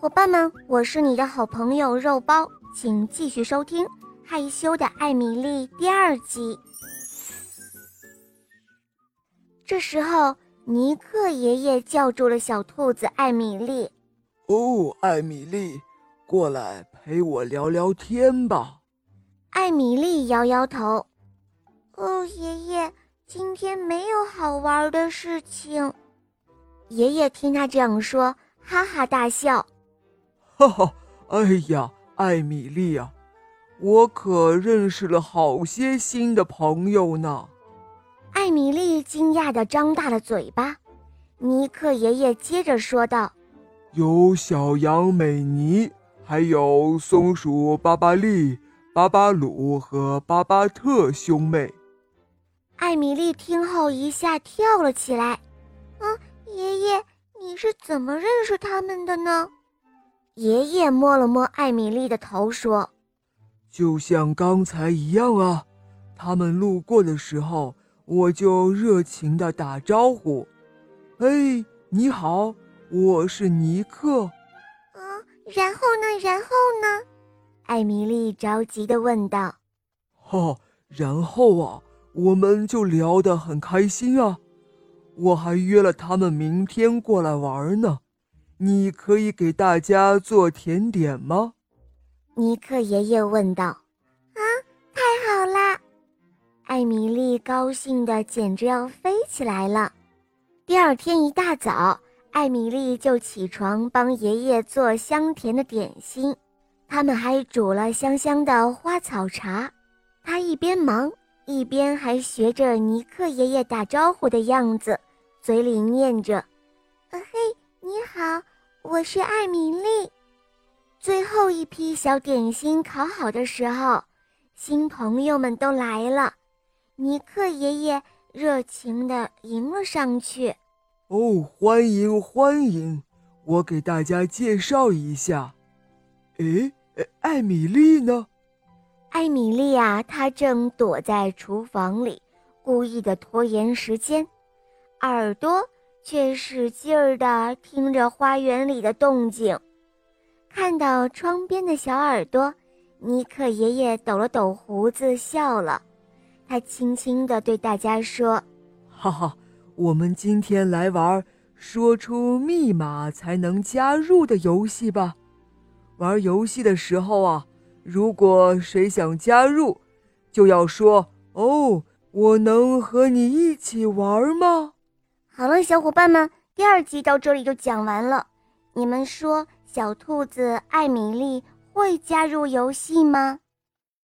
伙伴们，我是你的好朋友肉包，请继续收听《害羞的艾米丽》第二集。这时候，尼克爷爷叫住了小兔子艾米丽：“哦，艾米丽，过来陪我聊聊天吧。”艾米丽摇摇头：“哦，爷爷，今天没有好玩的事情。”爷爷听他这样说，哈哈大笑。哈哈，哎呀，艾米丽呀，我可认识了好些新的朋友呢。艾米丽惊讶的张大了嘴巴。尼克爷爷接着说道：“有小羊美尼，还有松鼠巴巴利、巴巴鲁和巴巴特兄妹。”艾米丽听后一下跳了起来。“嗯，爷爷，你是怎么认识他们的呢？”爷爷摸了摸艾米丽的头，说：“就像刚才一样啊，他们路过的时候，我就热情地打招呼。哎，你好，我是尼克。嗯，然后呢？然后呢？”艾米丽着急地问道。“哈，然后啊，我们就聊得很开心啊，我还约了他们明天过来玩呢。”你可以给大家做甜点吗？尼克爷爷问道。“啊，太好啦！”艾米丽高兴的简直要飞起来了。第二天一大早，艾米丽就起床帮爷爷做香甜的点心，他们还煮了香香的花草茶。她一边忙，一边还学着尼克爷爷打招呼的样子，嘴里念着：“。”，我是艾米丽。最后一批小点心烤好的时候，新朋友们都来了。尼克爷爷热情地迎了上去。哦，欢迎欢迎！我给大家介绍一下。诶，艾米丽呢？艾米丽啊，她正躲在厨房里，故意的拖延时间，耳朵。却使劲儿地听着花园里的动静，看到窗边的小耳朵，尼克爷爷抖了抖胡子，笑了。他轻轻地对大家说：“哈哈，我们今天来玩说出密码才能加入的游戏吧。玩游戏的时候啊，如果谁想加入，就要说‘哦，我能和你一起玩吗？’”好了，小伙伴们，第二集到这里就讲完了。你们说，小兔子艾米丽会加入游戏吗？